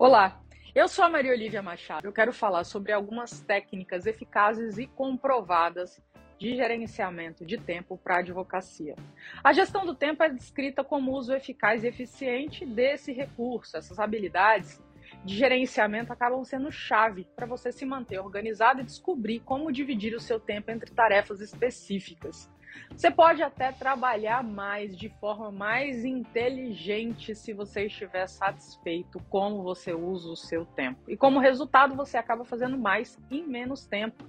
Olá, eu sou a Maria Olivia Machado. Eu quero falar sobre algumas técnicas eficazes e comprovadas de gerenciamento de tempo para a advocacia. A gestão do tempo é descrita como uso eficaz e eficiente desse recurso. Essas habilidades de gerenciamento acabam sendo chave para você se manter organizado e descobrir como dividir o seu tempo entre tarefas específicas. Você pode até trabalhar mais de forma mais inteligente se você estiver satisfeito como você usa o seu tempo. E como resultado, você acaba fazendo mais em menos tempo.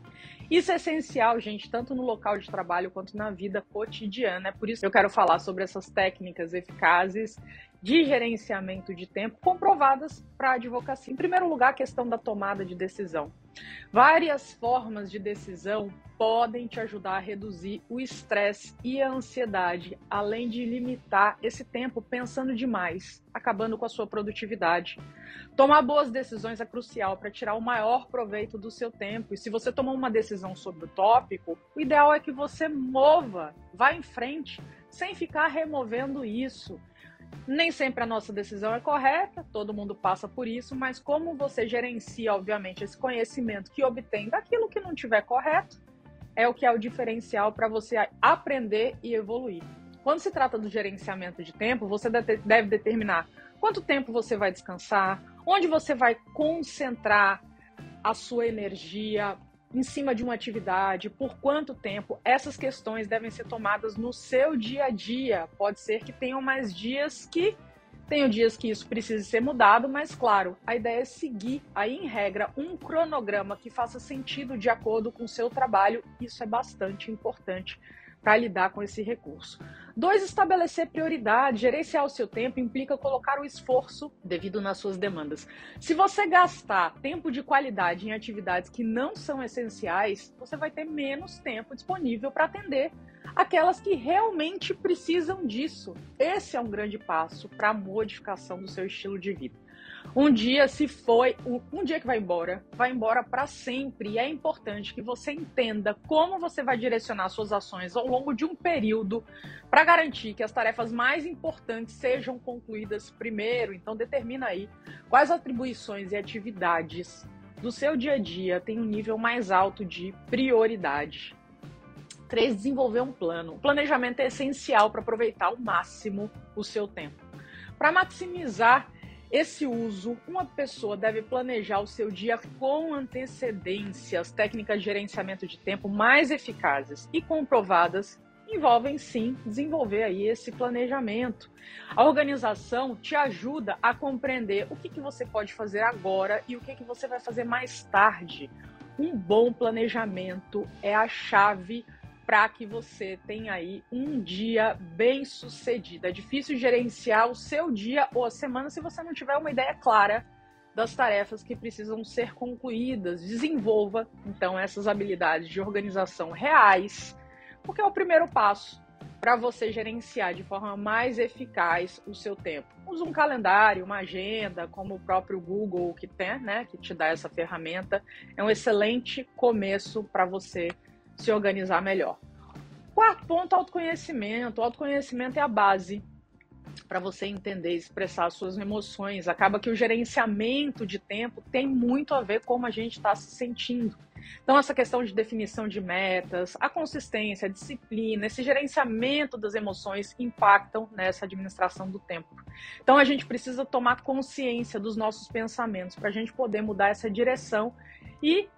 Isso é essencial, gente, tanto no local de trabalho quanto na vida cotidiana. É por isso que eu quero falar sobre essas técnicas eficazes de gerenciamento de tempo comprovadas para a advocacia. Em primeiro lugar, a questão da tomada de decisão. Várias formas de decisão podem te ajudar a reduzir o estresse e a ansiedade, além de limitar esse tempo pensando demais, acabando com a sua produtividade. Tomar boas decisões é crucial para tirar o maior proveito do seu tempo. E se você tomou uma decisão sobre o tópico, o ideal é que você mova, vá em frente, sem ficar removendo isso. Nem sempre a nossa decisão é correta, todo mundo passa por isso, mas como você gerencia, obviamente, esse conhecimento que obtém daquilo que não tiver correto, é o que é o diferencial para você aprender e evoluir. Quando se trata do gerenciamento de tempo, você deve determinar quanto tempo você vai descansar, onde você vai concentrar a sua energia, em cima de uma atividade, por quanto tempo, essas questões devem ser tomadas no seu dia a dia. Pode ser que tenham mais dias que tenham dias que isso precise ser mudado, mas claro, a ideia é seguir aí em regra um cronograma que faça sentido de acordo com o seu trabalho. Isso é bastante importante para lidar com esse recurso. Dois, estabelecer prioridade. Gerenciar o seu tempo implica colocar o esforço devido nas suas demandas. Se você gastar tempo de qualidade em atividades que não são essenciais, você vai ter menos tempo disponível para atender aquelas que realmente precisam disso. Esse é um grande passo para a modificação do seu estilo de vida. Um dia se foi, um dia que vai embora, vai embora para sempre. E é importante que você entenda como você vai direcionar suas ações ao longo de um período para garantir que as tarefas mais importantes sejam concluídas primeiro. Então determina aí quais atribuições e atividades do seu dia a dia têm um nível mais alto de prioridade. 3. Desenvolver um plano. O planejamento é essencial para aproveitar ao máximo o seu tempo. Para maximizar esse uso, uma pessoa deve planejar o seu dia com antecedência. As técnicas de gerenciamento de tempo mais eficazes e comprovadas envolvem sim desenvolver aí esse planejamento. A organização te ajuda a compreender o que, que você pode fazer agora e o que, que você vai fazer mais tarde. Um bom planejamento é a chave para que você tenha aí um dia bem sucedido. É difícil gerenciar o seu dia ou a semana se você não tiver uma ideia clara das tarefas que precisam ser concluídas. Desenvolva então essas habilidades de organização reais, porque é o primeiro passo para você gerenciar de forma mais eficaz o seu tempo. Use um calendário, uma agenda, como o próprio Google que tem, né, que te dá essa ferramenta. É um excelente começo para você se organizar melhor. Quarto ponto, autoconhecimento. O autoconhecimento é a base para você entender e expressar suas emoções. Acaba que o gerenciamento de tempo tem muito a ver com como a gente está se sentindo. Então, essa questão de definição de metas, a consistência, a disciplina, esse gerenciamento das emoções impactam nessa administração do tempo. Então, a gente precisa tomar consciência dos nossos pensamentos para a gente poder mudar essa direção e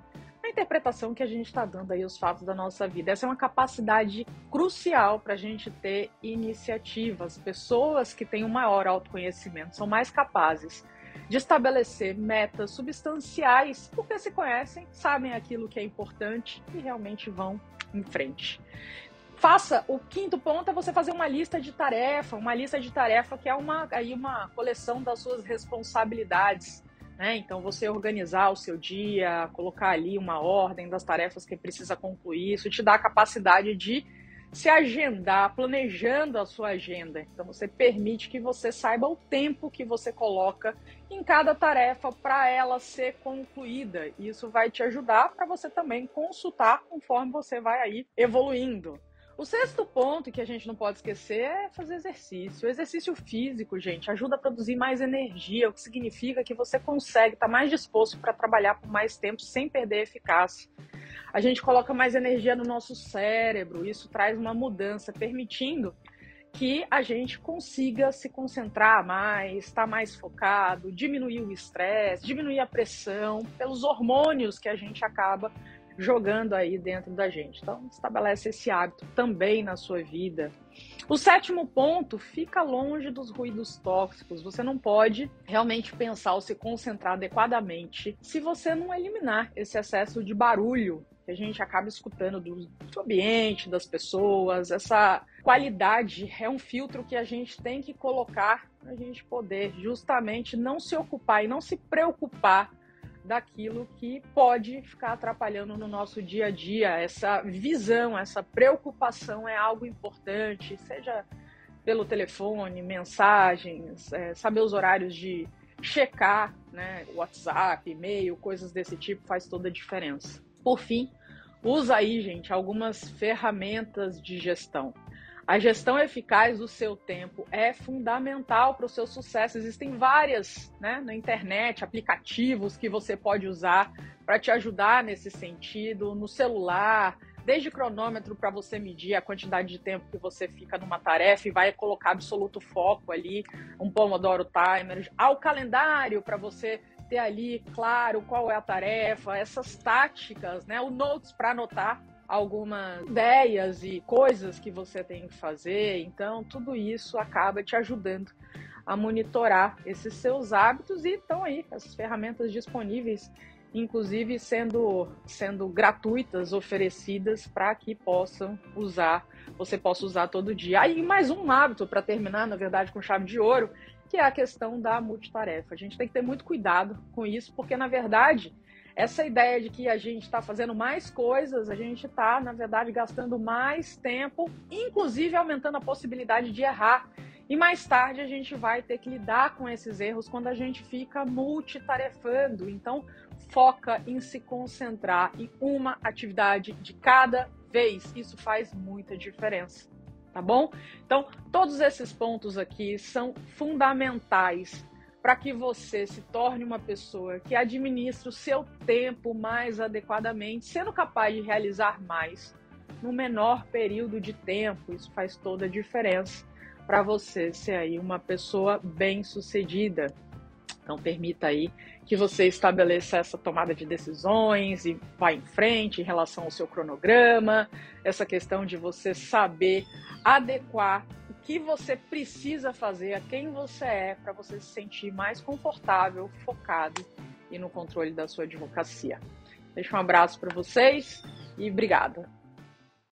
interpretação que a gente está dando aí aos fatos da nossa vida. Essa é uma capacidade crucial para a gente ter iniciativas. Pessoas que têm um maior autoconhecimento são mais capazes de estabelecer metas substanciais, porque se conhecem, sabem aquilo que é importante e realmente vão em frente. Faça o quinto ponto é você fazer uma lista de tarefa, uma lista de tarefa que é uma aí uma coleção das suas responsabilidades né? Então, você organizar o seu dia, colocar ali uma ordem das tarefas que precisa concluir, isso te dá a capacidade de se agendar, planejando a sua agenda. Então, você permite que você saiba o tempo que você coloca em cada tarefa para ela ser concluída. Isso vai te ajudar para você também consultar conforme você vai aí evoluindo. O sexto ponto que a gente não pode esquecer é fazer exercício. O exercício físico, gente, ajuda a produzir mais energia, o que significa que você consegue estar tá mais disposto para trabalhar por mais tempo sem perder eficácia. A gente coloca mais energia no nosso cérebro, isso traz uma mudança, permitindo que a gente consiga se concentrar mais, estar mais focado, diminuir o estresse, diminuir a pressão, pelos hormônios que a gente acaba jogando aí dentro da gente. Então, estabelece esse hábito também na sua vida. O sétimo ponto, fica longe dos ruídos tóxicos. Você não pode realmente pensar ou se concentrar adequadamente se você não eliminar esse excesso de barulho que a gente acaba escutando do, do ambiente, das pessoas. Essa qualidade é um filtro que a gente tem que colocar para a gente poder justamente não se ocupar e não se preocupar daquilo que pode ficar atrapalhando no nosso dia a dia. Essa visão, essa preocupação é algo importante, seja pelo telefone, mensagens, é, saber os horários de checar, né, WhatsApp, e-mail, coisas desse tipo faz toda a diferença. Por fim, usa aí, gente, algumas ferramentas de gestão. A gestão eficaz do seu tempo é fundamental para o seu sucesso. Existem várias, né, na internet, aplicativos que você pode usar para te ajudar nesse sentido, no celular, desde cronômetro para você medir a quantidade de tempo que você fica numa tarefa e vai colocar absoluto foco ali, um Pomodoro Timer, ao calendário para você ter ali claro qual é a tarefa, essas táticas, né, o notes para anotar algumas ideias e coisas que você tem que fazer. Então, tudo isso acaba te ajudando a monitorar esses seus hábitos e estão aí essas ferramentas disponíveis, inclusive sendo, sendo gratuitas, oferecidas para que possam usar, você possa usar todo dia. Aí mais um hábito para terminar, na verdade, com chave de ouro, que é a questão da multitarefa. A gente tem que ter muito cuidado com isso, porque na verdade essa ideia de que a gente está fazendo mais coisas, a gente está, na verdade, gastando mais tempo, inclusive aumentando a possibilidade de errar. E mais tarde a gente vai ter que lidar com esses erros quando a gente fica multitarefando. Então, foca em se concentrar em uma atividade de cada vez. Isso faz muita diferença. Tá bom? Então, todos esses pontos aqui são fundamentais para que você se torne uma pessoa que administra o seu tempo mais adequadamente, sendo capaz de realizar mais no menor período de tempo. Isso faz toda a diferença para você ser aí uma pessoa bem-sucedida. Então permita aí que você estabeleça essa tomada de decisões e vá em frente em relação ao seu cronograma, essa questão de você saber adequar que você precisa fazer, a quem você é, para você se sentir mais confortável, focado e no controle da sua advocacia. Deixo um abraço para vocês e obrigada.